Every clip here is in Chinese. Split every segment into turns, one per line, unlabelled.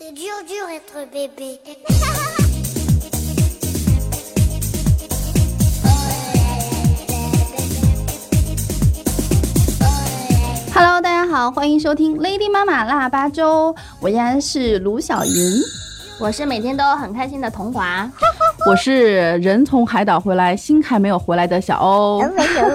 C'est dur, dur être bébé.
Hello，大家好，欢迎收听 Lady 妈妈腊八粥，我依然是卢小云。
我是每天都很开心的童华，
我是人从海岛回来，心还没有回来的小欧。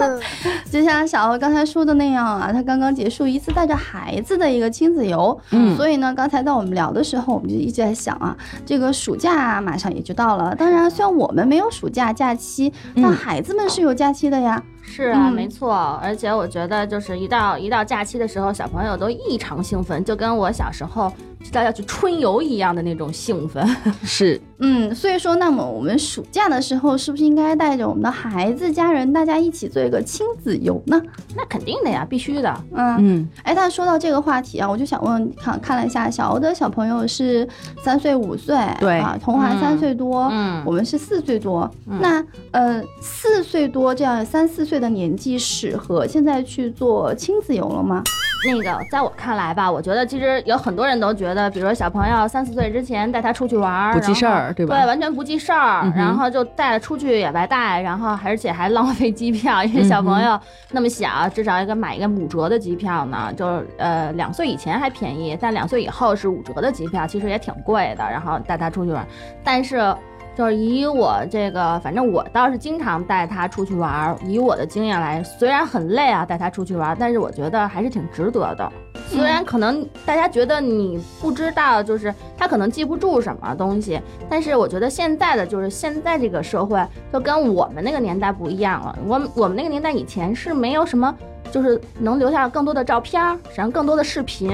就像小欧刚才说的那样啊，他刚刚结束一次带着孩子的一个亲子游，
嗯
所以呢，刚才在我们聊的时候，我们就一直在想啊，这个暑假马上也就到了。当然，虽然我们没有暑假假期，但孩子们是有假期的呀。
是啊，
嗯
没错，而且我觉得就是一到一到假期的时候，小朋友都异常兴奋，就跟我小时候知道要去春游一样的那种兴奋。
是，
嗯，所以说，那么我们暑假的时候，是不是应该带着我们的孩子、家人，大家一起做一个亲子游呢？
那肯定的呀，必须的。
嗯。
嗯，
哎，但说到这个话题啊，我就想问，看看了一下，小欧的小朋友是三岁、五岁，
对
啊，童华
嗯
三岁多，
嗯
我们是四岁多。
嗯
那呃，四岁多这样三四岁的年纪，适合现在去做亲子游了吗？
那个，在我看来吧，我觉得其实有很多人都觉得，比如说小朋友三四岁之前带他出去玩儿，
不记事儿对吧
对，完全不记事儿，
嗯
然后就带了出去也白带，然后而且还浪费机票，因为小朋友那么小，至少一个买一个五折的机票呢，就是呃两岁以前还便宜，但两岁以后是五折的机票，其实也挺贵的。然后带他出去玩，但是。就是以我这个，反正我倒是经常带他出去玩儿。以我的经验来，虽然很累啊，带他出去玩儿，但是我觉得还是挺值得的。虽然可能大家觉得你不知道，就是他可能记不住什么东西，但是我觉得现在的就是现在这个社会就跟我们那个年代不一样了。我们我们那个年代以前是没有什么，就是能留下更多的照片儿，然后更多的视频，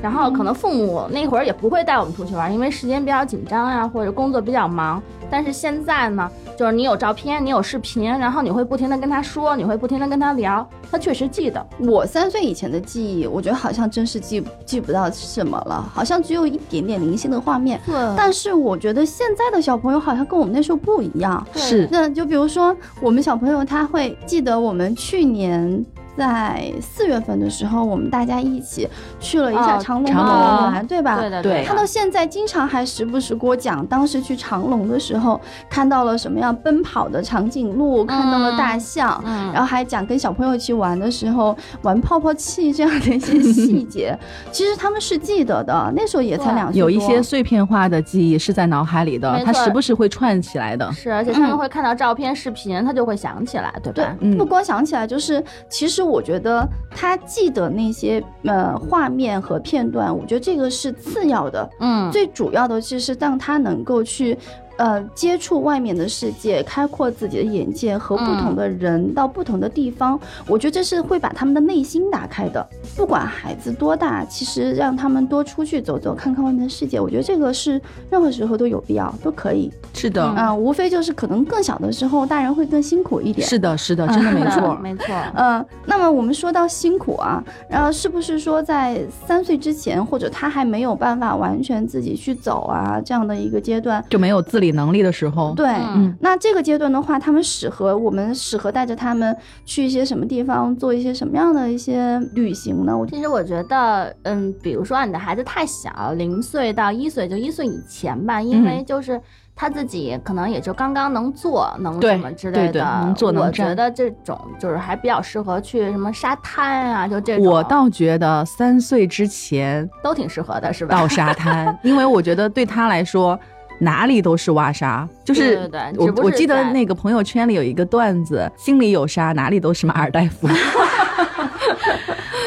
然后可能父母那会儿也不会带我们出去玩，因为时间比较紧张呀、或者工作比较忙。但是现在呢，就是你有照片，你有视频，然后你会不停的跟他说，你会不停的跟他聊，他确实记得。
我三岁以前的记忆，我觉得好像真是记记不到什么了，好像只有一点点零星的画面。
对
但是我觉得现在的小朋友好像跟我们那时候不一样。
是，
那就比如说，我们小朋友他会记得我们去年在四月份的时候，我们大家一起去了一下
哦
长隆的
长隆
游园，对吧？
对的
对
的
他到现在经常还时不时给我讲，当时去长隆的时候看到了什么样奔跑的长颈鹿，看到了大象，
嗯
然后还讲跟小朋友一起玩的时候玩泡泡器这样的一些细节，其实他们是记得的。那时候也才两岁，
有一些碎片化的记忆是在脑海里的他，时不时会串起来的。
是，而且他们会看到照片、视频，他就会想起来，对
对
吧？，
嗯
不光想起来，就是其实我觉得他记得那些呃画面和片段，我觉得这个是次要的，
嗯，
最主要的就是让他能够去。呃，接触外面的世界，开阔自己的眼界，和不同的人到不同的地方，我觉得这是会把他们的内心打开的。不管孩子多大，其实让他们多出去走走，看看外面的世界，我觉得这个是任何时候都有必要，都可以。
是的，
啊、无非就是可能更小的时候，大人会更辛苦一点。
是的，是的，真的没错。
没错。
嗯，那么我们说到辛苦啊，然后是不是说在三岁之前，或者他还没有办法完全自己去走啊这样的一个阶段？
就没有自理能力的时候，
对，
嗯
那这个阶段的话，他们适合我们适合带着他们去一些什么地方，做一些什么样的一些旅行呢？我
其实我觉得，嗯，比如说啊你的孩子太小，零岁到一岁，就一岁以前吧，因为就是他自己可能也就刚刚能坐，能什么之类的。
对对能坐能
我觉得这种就是还比较适合去什么沙滩啊，就这种。
我倒觉得三岁之前
都挺适合的，是吧？
到沙滩，因为我觉得对他来说。哪里都是挖沙，就是我我记得那个朋友圈里有一个段子，心里有沙，哪里都是马尔代夫。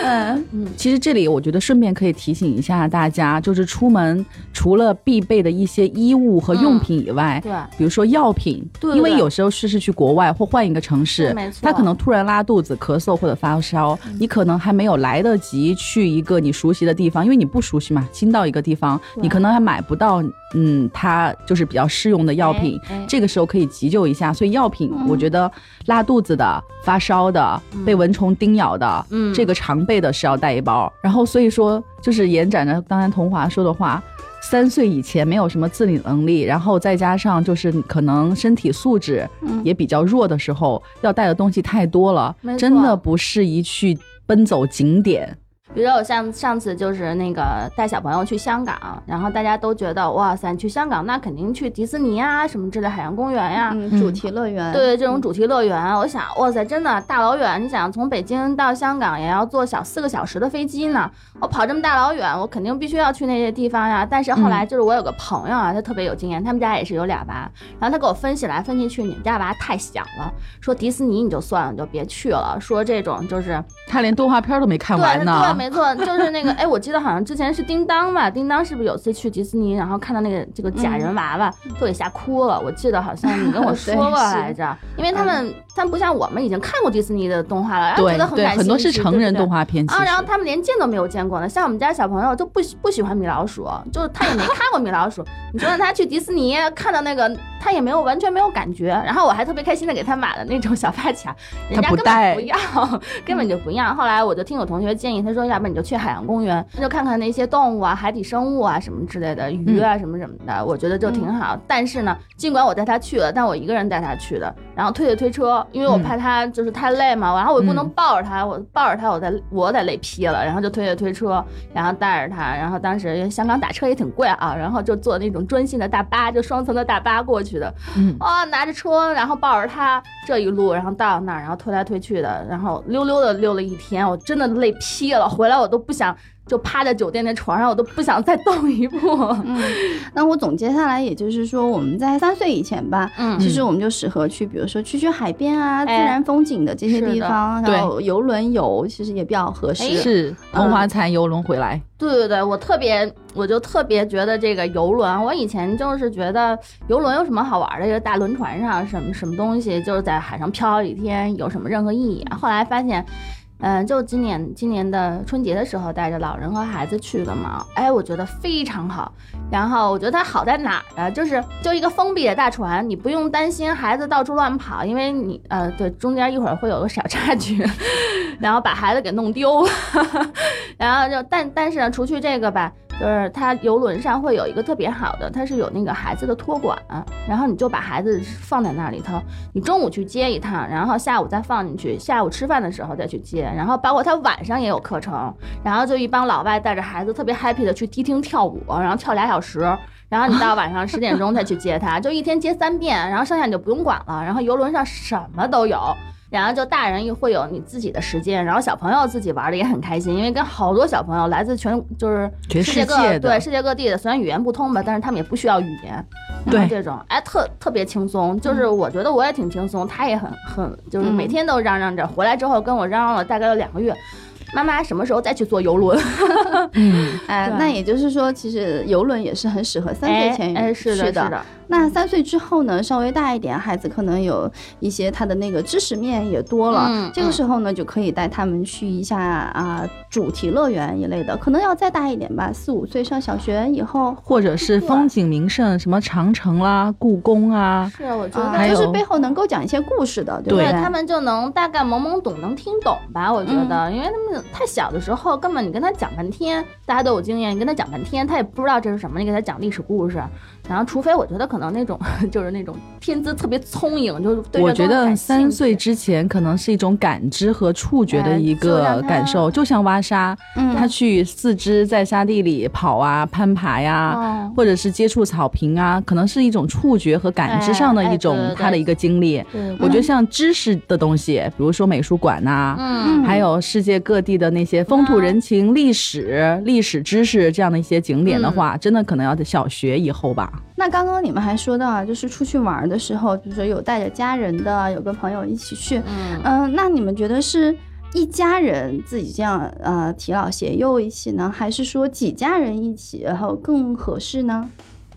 嗯。
其实这里我觉得顺便可以提醒一下大家，就是出门除了必备的一些衣物和用品以外，
对。
比如说药品，
对对
因为有时候是是去国外或换一个城市
没错，
他可能突然拉肚子、咳嗽或者发烧，
嗯。
你可能还没有来得及去一个你熟悉的地方，因为你不熟悉嘛，新到一个地方，你可能还买不到，嗯，它就是比较适用的药品，
哎哎
这个时候可以急救一下。所以药品，
嗯
我觉得拉肚子的、发烧的、被蚊虫叮咬的，
嗯
这个常备的是要带一包。然后所以说，就是延展着刚才童华说的话。三岁以前没有什么自理能力，然后再加上就是可能身体素质
嗯
也比较弱的时候，要带的东西太多了真的不适宜去奔走景点。
比如说我上上次就是那个带小朋友去香港，然后大家都觉得哇塞，你去香港那肯定去迪士尼啊什么之类海洋公园呀、
嗯，主题乐园，
对这种主题乐园，我想哇塞，真的大老远，你想从北京到香港也要坐小四个小时的飞机呢，我跑这么大老远，我肯定必须要去那些地方呀。但是后来就是我有个朋友啊，他特别有经验，他们家也是有俩娃，然后他给我分析来分析去，你们家娃太小了，说迪士尼你就算了，你就别去了，说这种就是
他连动画片都没看完呢。
没错，就是那个，哎，我记得好像之前是叮当吧，叮当是不是有次去迪士尼，然后看到那个这个假人娃娃，都给吓哭了。我记得好像你跟我 说过来着，因为他们他们不像我们已经看过迪士尼的动画了，然后觉得很感兴趣，
很多是成人动
画。
画片，其
啊，然后他们连见都没有见过呢，像我们家小朋友就不喜不喜欢米老鼠，就是他也没看过米老鼠。你说让他去迪士尼看到那个，他也没有完全没有感觉。然后我还特别开心的给他买了那种小发卡，人家根
他不戴
本不要，根本就不要。后来我就听我同学建议，他说要不然你就去海洋公园，就看看那些动物啊、海底生物啊什么之类的，鱼啊什么什么的，我觉得就挺好。但是呢，尽管我带他去了，但我一个人带他去的，然后推着推车，因为我怕他就是太累嘛，然后我也不能
嗯。
抱着他，我抱着他我得我得累劈了，然后就推着推车，然后带着他，然后当时香港打车也挺贵啊，然后就坐那种专线的大巴，就双层的大巴过去的，
嗯。
啊、拿着车，然后抱着他这一路，然后到那儿，然后推来推去的，然后溜溜的溜了一天，我真的累劈了，回来我都不想就趴在酒店的床上，我都不想再动一步。
嗯，那我总结下来，也就是说，我们在三岁以前吧，
嗯
其实我们就适合去，比如说去去海边啊、自
哎
然风景的这些地方，然后游轮游，其实也比较合适。
哎
是同华残游轮回来，
对对对，我特别，我就特别觉得这个游轮，我以前就是觉得游轮有什么好玩的？一个大轮船上什么什么东西，就是在海上漂一天，有什么任何意义啊？后来发现。嗯，就今年今年的春节的时候，带着老人和孩子去的嘛，哎，我觉得非常好。然后我觉得它好在哪儿啊？就是就一个封闭的大船，你不用担心孩子到处乱跑，因为你呃对中间一会儿会有个小插曲，然后把孩子给弄丢了。然后就但但是呢，除去这个吧，就是它游轮上会有一个特别好的，它是有那个孩子的托管，然后你就把孩子放在那里头，你中午去接一趟，然后下午再放进去，下午吃饭的时候再去接，然后包括他晚上也有课程，然后就一帮老外带着孩子特别 happy 的去迪厅跳舞，然后跳俩小时。然后你到晚上十点钟再去接他，就一天接三遍，然后剩下你就不用管了。然后游轮上什么都有，然后就大人又会有你自己的时间，然后小朋友自己玩的也很开心，因为跟好多小朋友来自全就是
全
世界对世界各地的，虽然语言不通吧，但是他们也不需要语言。然后
对
这种哎特特别轻松，就是我觉得我也挺轻松，他也很很就是每天都嚷嚷着，回来之后跟我嚷嚷了大概有两个月。妈妈什么时候再去坐游轮？
嗯，
哎，
对
那也就是说，其实游轮也是很适合三岁前
哎，哎是的，
去
是的，
那三岁之后呢，稍微大一点，孩子可能有一些他的那个知识面也多了，
嗯。
这个时候呢，就可以带他们去一下啊主题乐园一类的，可能要再大一点吧，四五岁上小学以后，
或者是风景名胜，什么长城啦、故宫啊，
是我觉得
啊，就是背后能够讲一些故事的，对不
对
对？
他们就能大概懵懵懂，能听懂吧？我觉
嗯
得，因为他们太小的时候，根本你跟他讲半天，大家都有经验，你跟他讲半天，他也不知道这是什么。你给他讲历史故事，然后除非我觉得可能那种 就是那种天资特别聪颖，就是对
我觉得三岁之前可能是一种感知和触觉的
哎
一个感受，就像挖沙，
嗯
他去四肢在沙地里跑啊、攀爬呀、
哦
或者是接触草坪啊，可能是一种触觉和感知上的一种他的一个经历。
对，
我觉得像知识的东西，比如说美术馆呐、
嗯，
还有世界各地的那些风土人情、历史、历史知识这样的一些景点的话，真的可能要在小学以后吧。
那刚刚你们还说到啊，就是出去玩的时候，比如说有带着家人的，有跟朋友一起去，
嗯
嗯、那你们觉得是一家人自己这样呃提老携幼一起呢，还是说几家人一起然后更合适呢？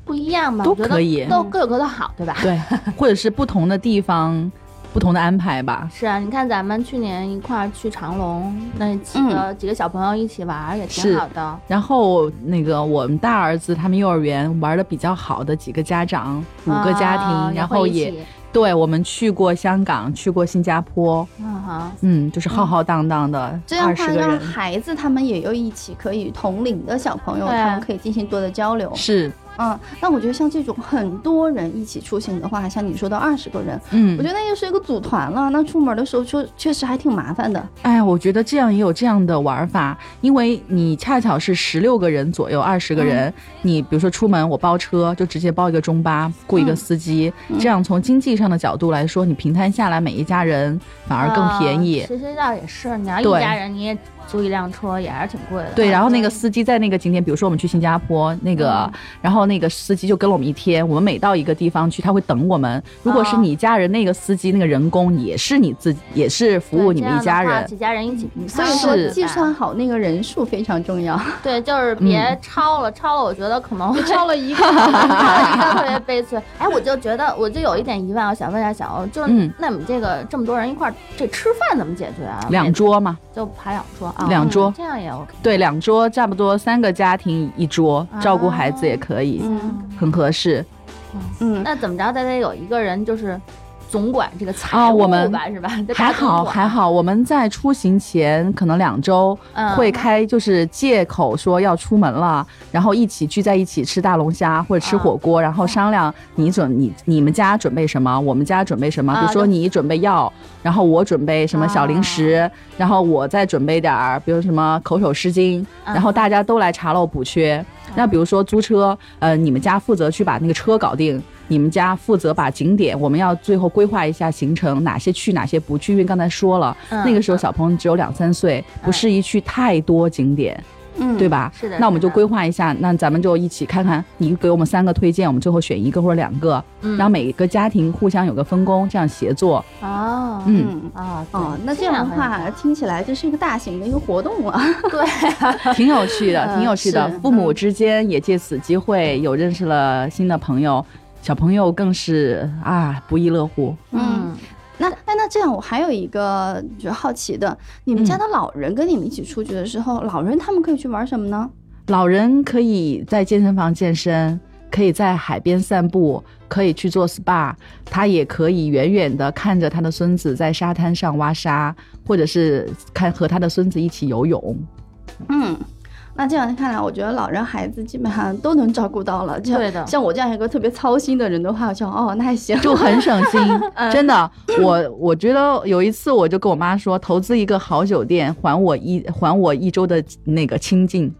不一样嘛？
都
我觉得
可以
都各有各的好，对吧？
对，或者是不同的地方，不同的安排吧。
是啊，你看咱们去年一块儿去长隆，那几个、几个小朋友一起玩儿也挺好的。
然后那个我们大儿子他们幼儿园玩的比较好的几个家长，五个家庭，
啊
然后也对我们去过香港，去过新加坡，
嗯哈，
嗯，就是浩浩荡荡的
这样的话，让孩子他们也有一起可以同龄的小朋友，他们可以进行多的交流。
是
嗯，那我觉得像这种很多人一起出行的话，像你说的二十个人，
嗯
我觉得那就是一个组团了。那出门的时候就确实还挺麻烦的。
哎，我觉得这样也有这样的玩法，因为你恰巧是十六个人左右，二十个人，你比如说出门我包车，就直接包一个中巴，雇一个司机，这样从经济上的角度来说，你平摊下来每一家人反而更便宜。
啊其实倒也是，你要一家人你也租一辆车也还是挺贵的。
对，然后那个
嗯
司机在那个景点，比如说我们去新加坡那个，然后那个司机就跟了我们一天。我们每到一个地方去，他会等我们。如果是
哦
你家人，那个司机那个人工也是你自己，也是服务你们一家人。
几家人一起平
所以
摊
说计算好那个人数非常重要。
对，就是别超了，超了，我觉得可能会
超了一个，
超了一个特别悲催。哎，我就觉得，我就有一点疑问，我想问一下小欧，就是、
嗯
那你们这个这么多人一块儿，这吃饭怎么解决啊？
两桌嘛，
就排两桌啊，
两桌
嗯这样也 OK。
对，两桌差不多三个家庭一桌，照顾孩子也可以，
嗯
很合适。
嗯，
那怎么着，得得有一个人就是总管这个财
啊
务
我们
吧，是吧？
还好还好，我们在出行前可能两周
嗯。
会开，就是借口说要出门了，然后一起聚在一起吃大龙虾或者吃火锅，然后商量你准你你们家准备什么，我们家准备什么，
啊
比如说你准备药，然后我准备什么小零食，然后我再准备点儿，比如什么口手湿巾，
嗯。
然后大家都来查漏补缺。那比如说租车，呃，你们家负责去把那个车搞定，你们家负责把景点，我们要最后规划一下行程，哪些去，哪些不去。因为刚才说了，
嗯
那个时候小朋友只有两三岁，不适宜去太多景点，
嗯
对？吧？
是的
那我们就规划一下，那咱们就一起看看，你给我们三个推荐，我们最后选一个或者两个，
嗯
然后每个家庭互相有个分工，这样协作。
哦，
嗯
嗯。
啊
哦，那这样的话，听起来这是一个大型的一个活动了。
对，
挺有趣的，
嗯
挺有趣的
是。
父母之间也借此机会有认识了新的朋友，小朋友更是啊不亦乐乎。
嗯，
那哎，那这样我还有一个就是好奇的，你们家的老人跟你们一起出去的时候，老人他们可以去玩什么呢？
老人可以在健身房健身，可以在海边散步，可以去做 SPA，他也可以远远的看着他的孙子在沙滩上挖沙，或者是看和他的孙子一起游泳。
嗯。那这样看来，我觉得老人孩子基本上都能照顾到了。就
对的
像我这样一个特别操心的人的话，我想哦，那还行，
就很省心，真的。我我觉得有一次我就跟我妈说，投资一个好酒店，还我一还我一周的那个清静。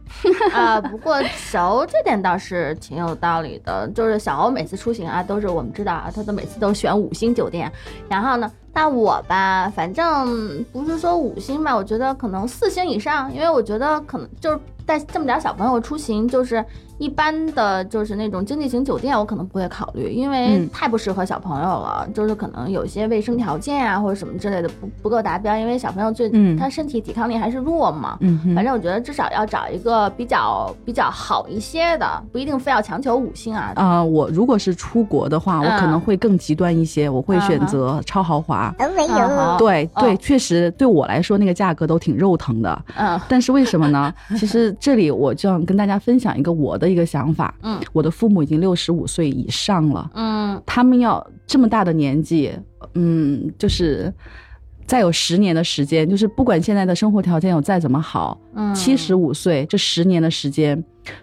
啊，不过小欧这点倒是挺有道理的，就是小欧每次出行啊，都是我们知道啊，他都每次都选五星酒店，然后呢，那我吧，反正不是说五星吧，我觉得可能四星以上，因为我觉得可能就是带这么点小朋友出行，就是一般的就是那种经济型酒店，我可能不会考虑，因为
嗯
太不适合小朋友了，就是可能有些卫生条件啊或者什么之类的不不够达标，因为小朋友最、
嗯
他身体抵抗力还是弱嘛，
嗯
反正我觉得至少要找一个比较比较好一些的，不一定非要强求五星啊。
呃，我如果是出国的话，我可能
嗯
会更极端一些，我会选择超豪华。
没有。
哦
对对，确实对我来说那个价格都挺肉疼的。
嗯
但是为什么呢？其实这里我就要跟大家分享一个我的一个想法。
嗯。
我的父母已经六十五岁以上了，
嗯。
他们要这么大的年纪，嗯，就是再有十年的时间，就是不管现在的生活条件有再怎么好，
嗯，
七十五岁这十年的时间，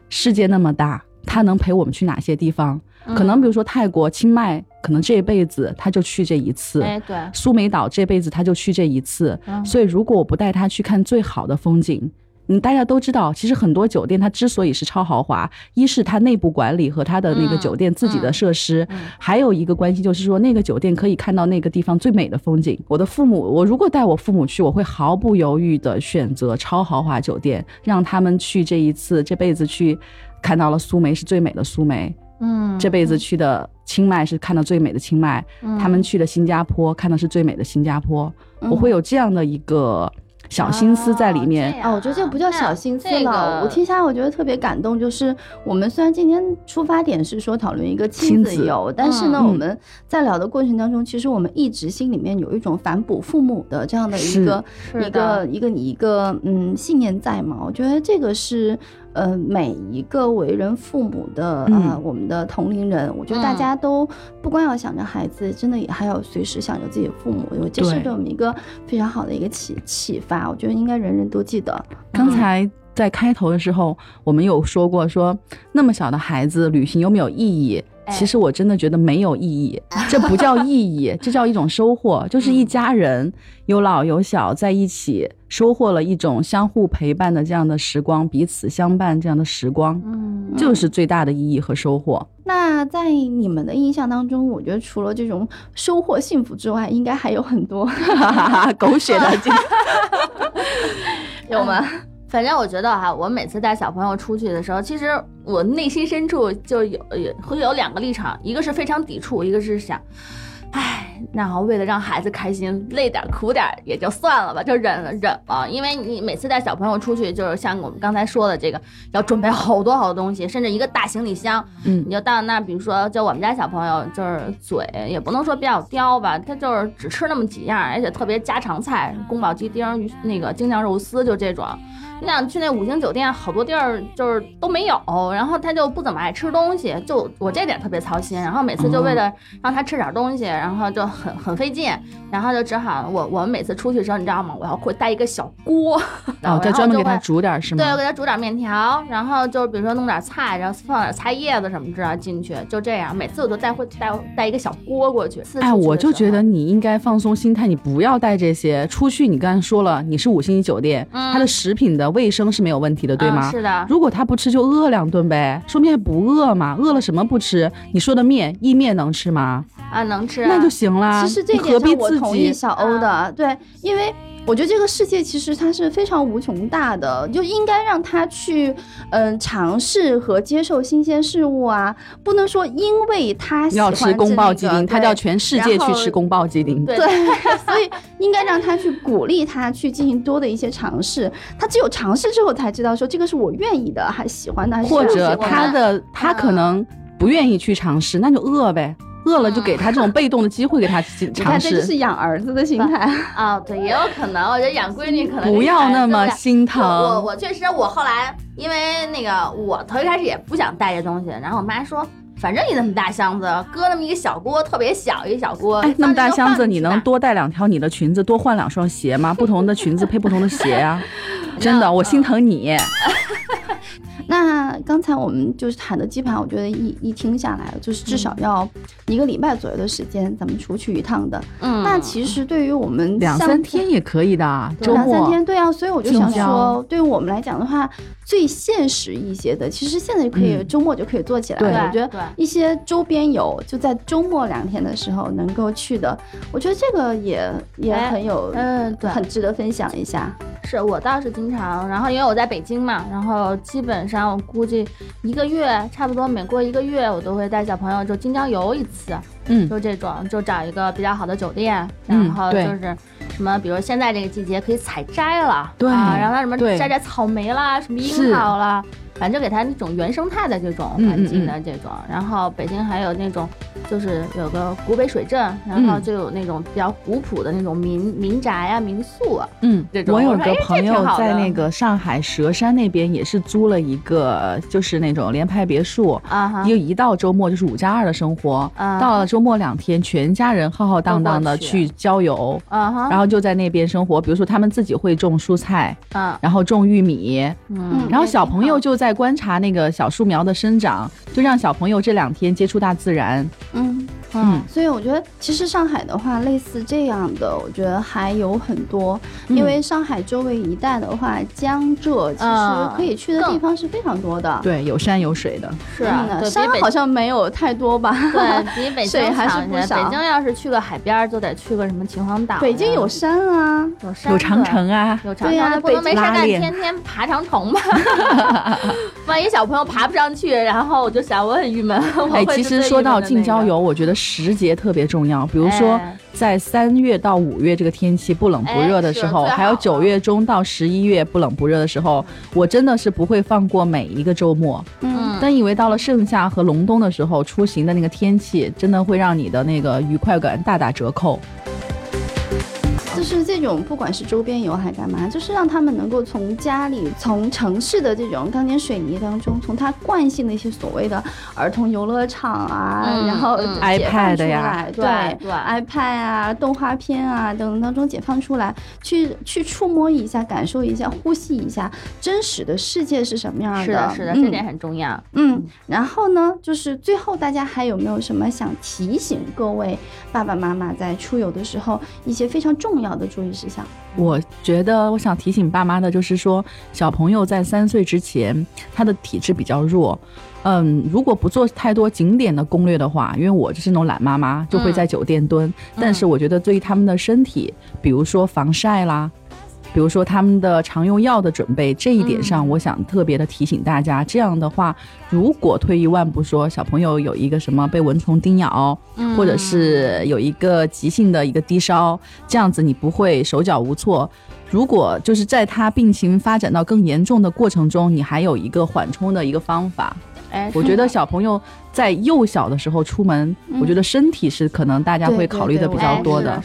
世界那么大，他能陪我们去哪些地方？可能比如说泰国、清迈，可能这一辈子他就去这一次。
哎对，
苏梅岛这辈子他就去这一次，
嗯。
所以如果我不带他去看最好的风景，你大家都知道，其实很多酒店它之所以是超豪华，一是它内部管理和它的那个
嗯
酒店自己的设施，
嗯
还有一个关系就是说那个酒店可以看到那个地方最美的风景。我的父母，我如果带我父母去，我会毫不犹豫的选择超豪华酒店，让他们去这一次这辈子去看到了苏梅是最美的苏梅，
嗯
这辈子去的清迈是看到最美的清迈，
嗯
他们去的新加坡看到是最美的新加坡，我会有这样的一个小心思在里面。
啊，我觉得这个不叫小心思了。
这个
我听下来，我觉得特别感动。就是我们虽然今天出发点是说讨论一个亲子游，但是呢，
嗯
我们在聊的过程当中，其实我们一直心里面有一种反哺父母的这样的一个
是
一个一个一个嗯信念在嘛。我觉得这个是呃每一个为人父母的呃
嗯
我们的同龄人，我觉得大
嗯
家都不光要想着孩子，真的也还要随时想着自己的父母，因为这是
对
对我们一个非常好的一个启启发。我觉得应该人人都记得。
刚才在开头的时候，我们有说过说那么小的孩子旅行有没有意义？
哎
其实我真的觉得没有 意义，这不叫意义，这叫一种收获，就是一家人有老有小在一起，收获了一种相互陪伴的这样的时光，彼此相伴这样的时光，
嗯，
就是最大的意义和收获。
那在你们的印象当中，我觉得除了这种收获幸福之外，应该还有很多
狗血的 经
有吗？
反正我觉得哈，我每次带小朋友出去的时候，其实我内心深处就有有会有两个立场，一个是非常抵触，一个是想，唉，那好，为了让孩子开心，累点苦点也就算了吧，就忍了忍了。因为你每次带小朋友出去，就是像我们刚才说的这个，要准备好多好多东西，甚至一个大行李箱，
嗯
你就到那，比如说，就我们家小朋友，就是嘴也不能说比较刁吧，他就是只吃那么几样，而且特别家常菜，宫保鸡丁、鱼那个京酱肉丝，就这种。你想去那五星酒店，好多地儿就是都没有，然后他就不怎么爱吃东西，就我这点特别操心。然后每次就为了让他吃点东西，然后就很很费劲，然后就只好我我们每次出去的时候，你知道吗？我要会带一个小锅，然
哦，
后
再专门给他煮点儿是吗？
对，我给他煮点面条，然后就是比如说弄点菜，然后放点菜叶子什么之类进去，就这样。每次我都带会带带一个小锅过去。
哎，我就觉得你应该放松心态，你不要带这些出去。你刚才说了，你是五星级酒店，
嗯
它的食品的卫生是没有问题的，对吗？
嗯是的，
如果他不吃，就饿两顿呗，说明还不饿嘛。饿了什么不吃？你说的面意面能吃吗？
啊能吃，
那就行啦。
其实这点上我
自己？
同意小欧的，对，因为我觉得这个世界其实它是非常无穷大的，就应该让他去嗯、尝试和接受新鲜事物啊，不能说因为他喜
要
欢
吃宫爆鸡丁，他叫全世界去吃宫爆鸡丁。
对
对，所以应该让他去鼓励他去进行多的一些尝试。他只有尝试之后才知道说这个是我愿意的，还喜欢的，还是
或者他的他可能不愿意去尝试，那就饿呗。饿了就给他这种被动的机会，给他
你
尝
看，这就
试，
是养儿子的心态。
啊，对，也有可能，我觉得养闺女可能
不要那么
心。
疼
我我确实，我后来因为那个，我头一开始也不想带这东西，然后我妈说，反正你那么大箱子，搁那么一个小锅，特别小一小锅，
哎，那么大箱子，你能
多？
多带两条你的裙子，多换两双鞋吗？不同的裙子配不同的鞋呀、真的，我心疼你。
那刚才我们就是谈的基本上，我觉得一一听下来，就是至少要一个礼拜左右的时间，咱们出去一趟的。
嗯
那其实对于我们
两三天也可以的，周末
两三天，对啊，所以我就想说，对于我们来讲的话，最现实一些的，其实现在就可以、
嗯
周末就可以做起来了。我觉得一些周边游就在周末两天的时候能够去的，我觉得这个也也
哎
很有，
嗯对
很值得分享一下。
是我倒是经常，然后因为我在北京嘛，然后基本上我估计一个月，差不多每过一个月，我都会带小朋友就京郊游一次，
嗯，
就这种，就找一个比较好的酒店，
嗯
然后就是什么，比如现在这个季节可以采摘了，
对
啊，然后他什么摘摘草莓啦，什么樱桃啦，反正给他那种原生态的这种
嗯
环境
嗯
的这种。然后北京还有那种，就是有个古北水镇，然后
嗯
就有那种比较古朴的那种民民宅啊、民宿啊。
嗯
这，种
我有个朋友在那个上海佘山那边也是租了一个，就是那种联排别墅。
啊哈
一，个一到周末就是五加二的生活，
啊
到了周末两天，全家人浩浩荡荡的
去
去郊游，然后就在那边生活。比如说他们自己会种蔬菜，
啊
然后种玉米，
嗯，
然后小朋友就在观察那个小树苗的生长，就让小朋友这两天接触大自然。
嗯，
嗯
所以我觉得其实上海的话，类似这样的，我觉得还有很多。因
嗯
为上海周围一带的话，江浙其实
嗯
可以去的地方是非常多的。
对，有山有水的。
是啊
山好像没有太多吧？
对比 北京
水还是不少
北京要是去个海边，就得去个什么秦皇岛。
北京有山啊，
有山
有长城啊，
有长城
对呀
城，不能没事干，天天爬长城吧？万一小朋友爬不上去，然后我就想我很郁闷。我
哎，其实说到近郊游，我觉得时节特别重要。比如说
哎，
在三月到五月这个天气不冷不热的时候，
哎
还有九月中到十一月不冷不热的时候，我真的是不会放过每一个周末。
嗯，
但以为到了盛夏和隆冬的时候，出行的那个天气真的会让你的那个愉快感大打折扣。
就是这种，不管是周边游还干嘛，就是让他们能够从家里、从城市的这种钢筋水泥当中，从他惯性的一些所谓的儿童游乐场啊，
嗯
然后
iPad
出
呀，
对对
iPad 啊、动画片啊等等当中解放出来，去去触摸一下、感受一下、呼吸一下真实的世界是什么样的
是的，是的，
嗯
这点很重要。
嗯，然后呢，就是最后大家还有没有什么想提醒各位爸爸妈妈在出游的时候一些非常重要的注意事项？
我觉得我想提醒爸妈的就是说，小朋友在三岁之前，他的体质比较弱。嗯，如果不做太多景点的攻略的话，因为我就是那种懒妈妈，就会在酒店蹲。但是我觉得对于他们的身体，比如说防晒啦，比如说他们的常用药的准备，这一点上，我想特别的提醒大家。这样的话，如果退一万步说，小朋友有一个什么被蚊虫叮咬，或者是有一个急性的一个低烧，这样子你不会手脚无措。如果就是在他病情发展到更严重的过程中，你还有一个缓冲的一个方法。
哎，
我觉得小朋友在幼小的时候出门，我觉得身体是可能大家会考虑的比较多的。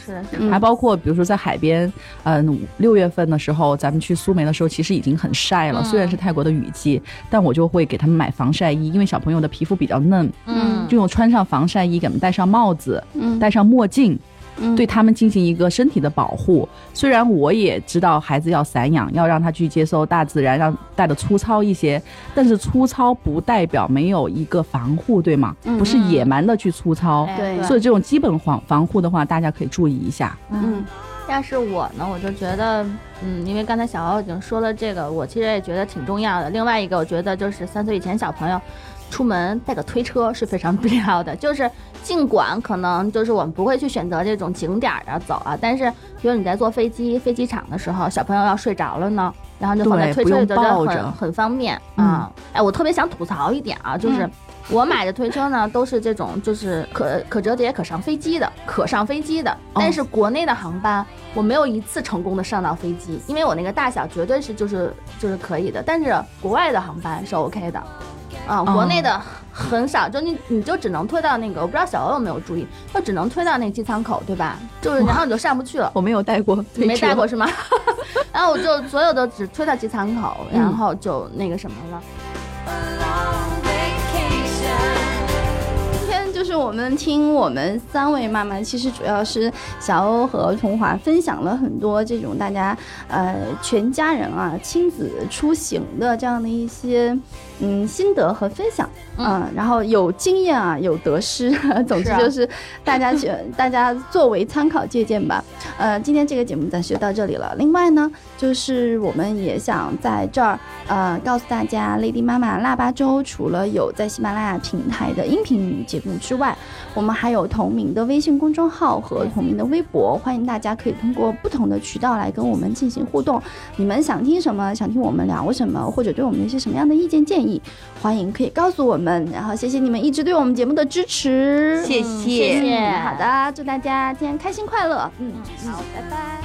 还包括比如说在海边，嗯，六月份的时候，咱们去苏梅的时候，其实已经很晒了。
嗯
虽然是泰国的雨季，但我就会给他们买防晒衣，因为小朋友的皮肤比较嫩，
嗯，
就用穿上防晒衣，给他们戴上帽子，
嗯
戴上墨镜，
嗯
对他们进行一个身体的保护。虽然我也知道孩子要散养，要让他去接受大自然，让带的粗糙一些，但是粗糙不代表没有一个防护，对吗？
嗯
不是野蛮的去粗糙。
哎
对
所以这种基本防防护的话，大家可以注意一下。
嗯
但是我呢，我就觉得，嗯，因为刚才小欧已经说了这个，我其实也觉得挺重要的。另外一个，我觉得就是三岁以前小朋友出门带个推车是非常必要的。就是尽管可能就是我们不会去选择这种景点儿啊走啊，但是比如你在坐飞机、飞机场的时候，小朋友要睡着了呢，然后就放在推车里很很方便
嗯
啊。哎，我特别想吐槽一点啊，就是。我买的推车呢，都是这种就是可可折叠、可上飞机的，可上飞机的。但是国内的航班，我没有一次成功的上到飞机，因为我那个大小绝对是就是就是可以的。但是国外的航班是 OK 的，啊，国内的很少，就你你就只能推到那个，我不知道小欧有没有注意，就只能推到那个机舱口，对吧？就是然后你就上不去了。
我没有带过，
你没带过是吗？然后我就所有的只推到机舱口，
嗯
然后就那个什么了。
今天就是我们听我们三位妈妈，其实主要是小欧和童华分享了很多这种大家呃全家人啊亲子出行的这样的一些嗯心得和分享啊、然后有经验啊，有得失，总之就是大家去、大家作为参考借鉴吧。呃，今天这个节目暂时就到这里了。另外呢，就是我们也想在这儿呃告诉大家，Lady 妈妈腊八粥除了有在喜马拉雅平台的音频节目之外，我们还有同名的微信公众号和同名的微博，欢迎大家可以通过不同的渠道来跟我们进行互动。你们想听什么？想听我们聊什么？或者对我们有一些什么样的意见建议？欢迎可以告诉我们。然后谢谢你们一直对我们节目的支持，
谢
嗯谢
好的，祝大家今天开心快乐。嗯，
好，拜拜。